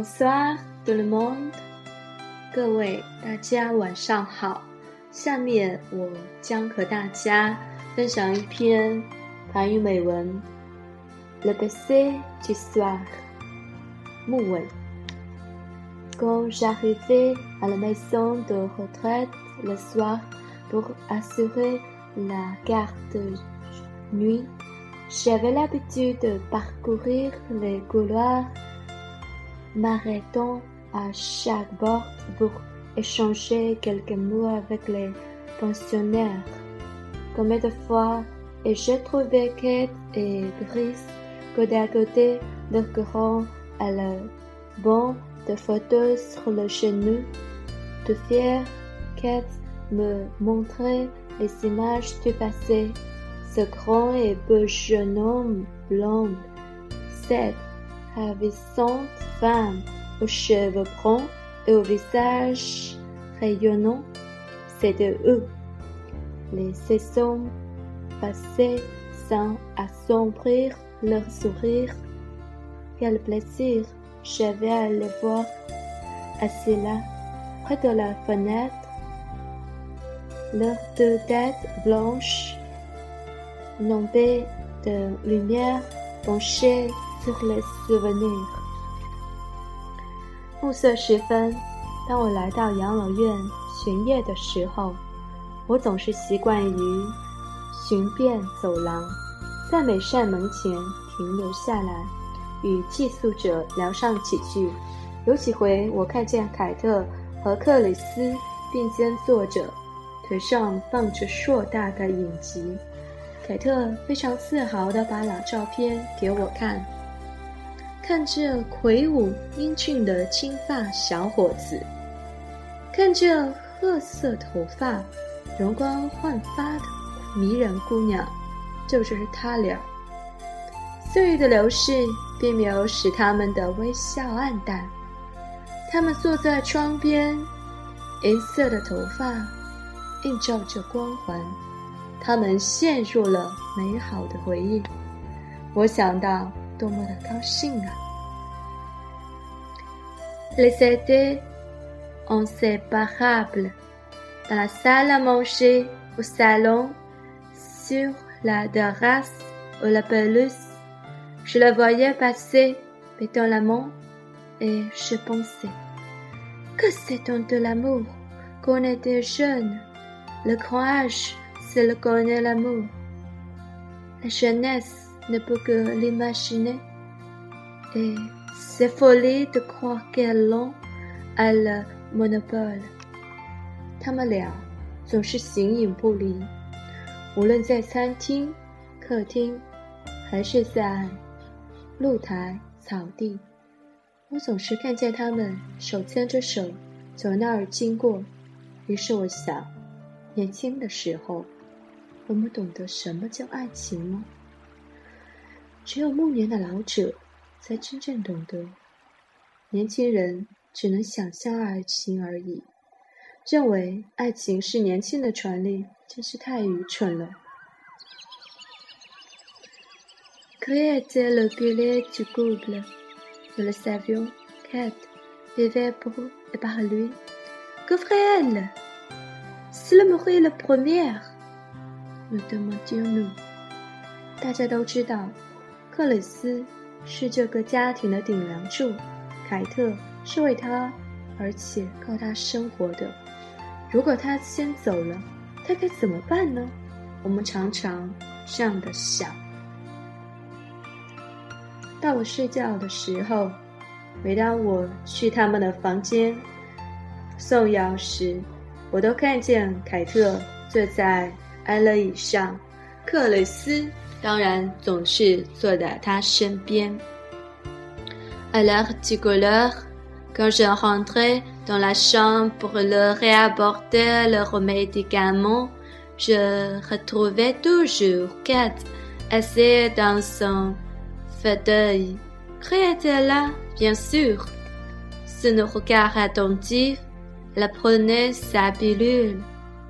Bonsoir tout le Le passé du soir Quand j'arrivais à la maison de retraite le soir pour assurer la garde nuit, j'avais l'habitude de parcourir les couloirs m'arrêtant à chaque bord pour échanger quelques mots avec les pensionnaires. Combien de fois ai-je trouvé Kate et Gris côté à côté, grand à la banc de photos sur le genou. De fier, Kate me montrait les images du passé. Ce grand et beau jeune homme blond, avait femme aux cheveux bruns et au visage rayonnant. de eux. Les saisons passaient sans assombrir leur sourire. Quel plaisir j'avais à les voir assis là, près de la fenêtre, leurs deux têtes blanches, nombées de lumière penchées t h l e s s s u v e n i r 暮色时分，当我来到养老院巡夜的时候，我总是习惯于巡遍走廊，在每扇门前停留下来，与寄宿者聊上几句。有几回，我看见凯特和克里斯并肩坐着，腿上放着硕大的影集。凯特非常自豪地把老照片给我看。看这魁梧英俊的金发小伙子，看这褐色头发、容光焕发的迷人姑娘，就是他俩。岁月的流逝并没有使他们的微笑暗淡。他们坐在窗边，银色的头发映照着光环，他们陷入了美好的回忆。我想到。Les étés inséparables dans la salle à manger, au salon, sur la terrasse ou la pelouse. Je le voyais passer, mettant la main, et je pensais que c'est un de l'amour qu'on était jeune. Le grand âge, c'est le connaît l'amour. La jeunesse, 他们俩总是形影不离，无论在餐厅、客厅，还是在露台、草地，我总是看见他们手牵着手从那儿经过。于是我想，年轻的时候，我们懂得什么叫爱情吗？只有暮年的老者，才真正懂得；年轻人只能想象爱情而已，认为爱情是年轻的权利，真是太愚蠢了。Clair de lune, je l'oublie, je le savois qu'elle vivait pour et par lui. Que ferait-elle si l'on me fit la première? Nous demandions nous。大家都知道。克雷斯是这个家庭的顶梁柱，凯特是为他，而且靠他生活的。如果他先走了，他该怎么办呢？我们常常这样的想。到我睡觉的时候，每当我去他们的房间送药时，我都看见凯特坐在安乐椅上，克雷斯。bien. » du couleur quand je rentrais dans la chambre pour leur réapporter leurs médicaments, je retrouvais toujours Kate assise dans son fauteuil. était là, bien sûr. Son regard attentif, la prenait sa pilule,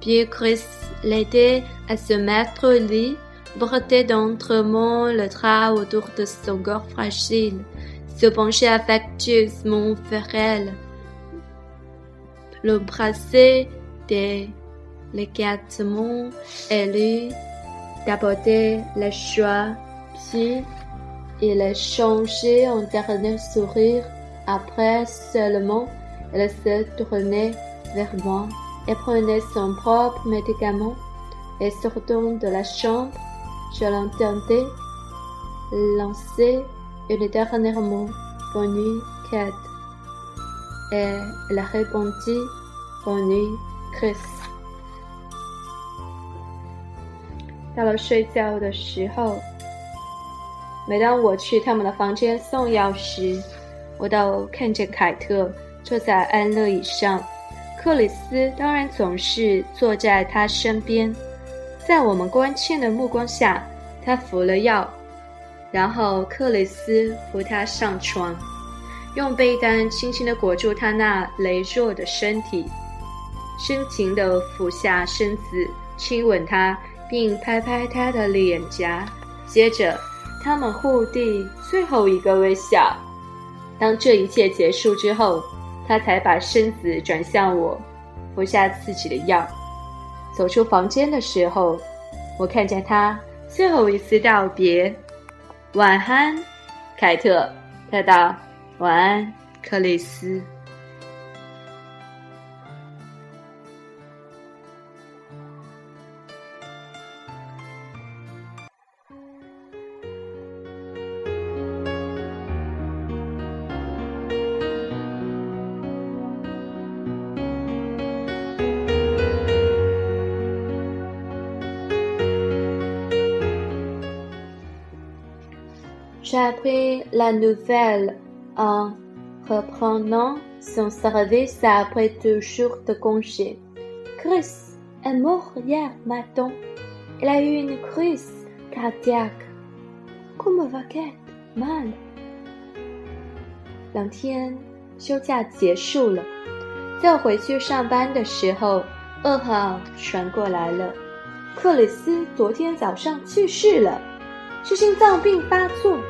puis Chris l'aidait à se mettre au lit brettait d'entremont le drap autour de son corps fragile, se penchait affectueusement vers elle, le l'embrassait délicatement elle lui tapotait la joie, puis il changé en dernier sourire. Après seulement, elle se tournait vers moi et prenait son propre médicament et sortant de la chambre, 我曾尝试，说 a 句最后的话，布尼·凯特和拉公鸡蒂，布尼·克里斯。到了睡觉的时候，每当我去他们的房间送药时，我都看见凯特坐在安乐椅上，克里斯当然总是坐在他身边。在我们关切的目光下，他服了药，然后克雷斯扶他上床，用被单轻轻的裹住他那羸弱的身体，深情的俯下身子亲吻他，并拍拍他的脸颊。接着，他们互递最后一个微笑。当这一切结束之后，他才把身子转向我，服下自己的药。走出房间的时候，我看见他最后一次道别：“晚安，凯特。”他道：“晚安，克里斯。” J'ai appris la nouvelle en reprenant son service après une courte congé. Chris est mort hier matin. Il a eu une crise cardiaque. Comment va-t-il? Mal. L'antenne. Les jours de congé sont terminés. En revenant au travail, la nouvelle est arrivée. Chris est mort ce matin. Il a eu une crise cardiaque.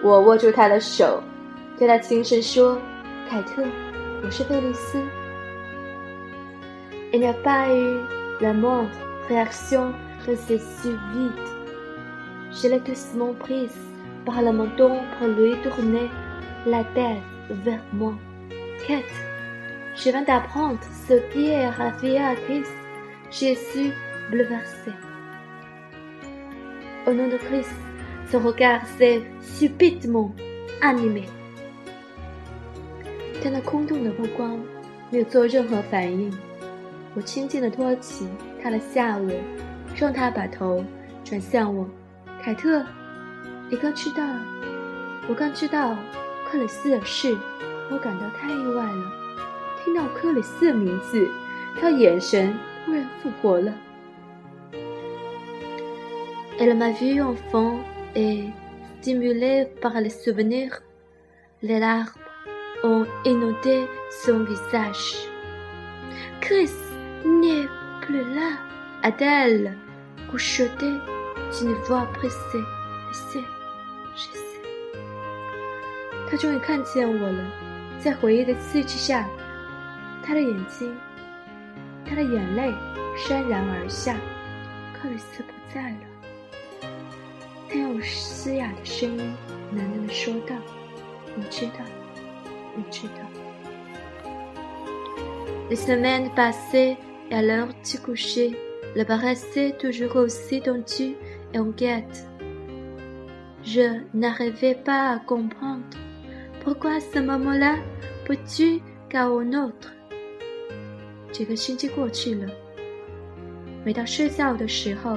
Je 我握住他的手，对他轻声说：“凯特，我是贝利斯。” Il n'y a pas eu la moindre réaction de ses suivites. Je l'ai doucement prise par le menton pour lui tourner la tête vers moi. Quête, je viens d'apprendre ce qui est à Christ. » J'ai su bouleverser. Au nom de Christ, 从我 gaze surpêtement animé，他那空洞的目光没有做任何反应。我轻轻地托起他的下颚，让他把头转向我。凯特，你刚知道，我刚知道克里斯的事，我感到太意外了。听到克里斯的名字，他眼神突然复活了。Elle m'a vu enfant. et, stimulée par les souvenirs, les larmes ont inondé son visage. Chris n'est plus là. Adèle, couchotée d'une voix pressée. Je sais, je sais. 他终于看见我了，在回忆的刺激下，他的眼睛，他的眼泪潸然而下。克里斯不在了。les semaines passées, et à l'heure du coucher, le paraissait toujours aussi tendu et en guette. Je n'arrivais pas à comprendre pourquoi à ce moment-là, peux-tu qu'à un autre. 这个星期过去了，每到睡觉的时候。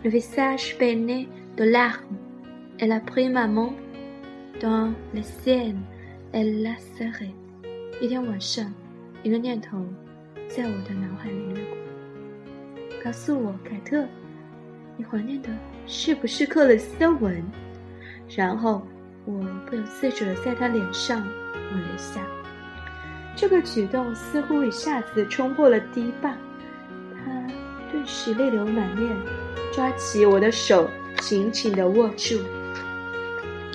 那张满是泪水的脸，她把妈妈的 e 握在手里，她 r 知 e 一天晚上，一个念头在我的脑海里过，告诉我：“凯特，你怀念的是不是克里斯的吻？”然后我不由自主的在他脸上吻了一下，这个举动似乎一下子冲破了堤坝。顿时泪流满面，抓起我的手，紧紧的握住。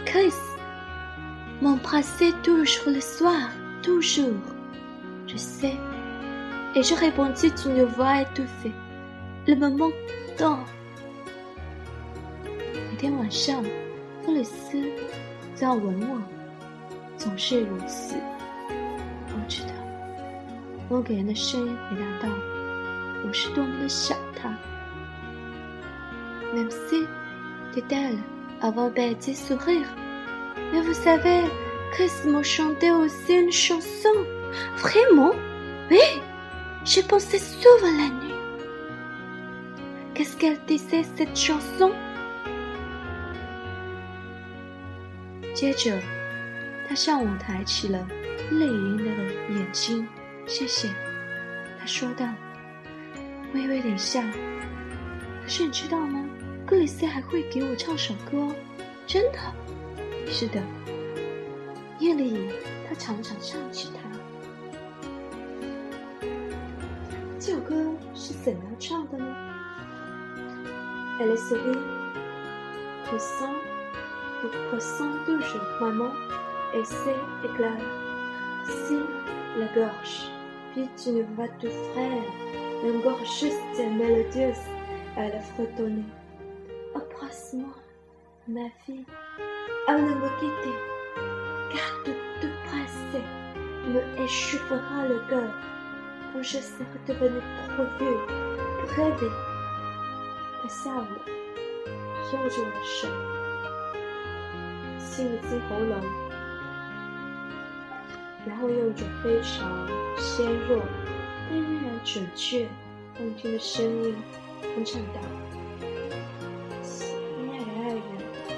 Chris，mon passe toujours le soir，toujours，je sais，et je répondis d'une voix étouffée，le moment dont。每天晚上，克里斯都要吻我，总是如此。我知道，某个人的声音回答道。我是多么的想他。Même hein. si, dit-elle, avant Betty sourire, mais vous savez, Chris m'a chanté aussi une chanson. Vraiment Oui, j'ai pensé souvent la nuit. Qu'est-ce qu'elle disait cette chanson 接着，他向舞台起了泪盈的眼睛。谢谢，他说道。微微冷笑。可是你知道吗？格蕾丝还会给我唱首歌哦，真的，是的。夜里，她常常唱起它。这首歌是怎样唱的呢？Elle sourit, le son, le poisson de jeu, maman. Elle s'éclaire, si la gorge, puis tu ne vas te frayer. une et mélodieuse, elle fredonnait. Embrasse-moi, ma fille, à ne me quitter, car de te presser me échouera le cœur quand je serai devenue trop vieux rêver. Le sable, change le chant, 准确、动听的声音，哼唱道：“亲爱的爱人，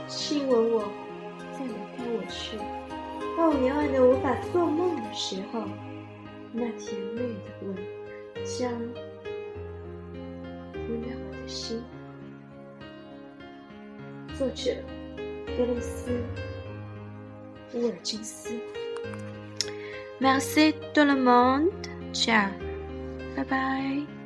亲吻我，再离开我去。当我夜晚的无法做梦的时候，那甜蜜的吻，将温暖我的心。”作者：格雷斯·乌尔金斯。Merci, tout le monde, ciao. 拜拜。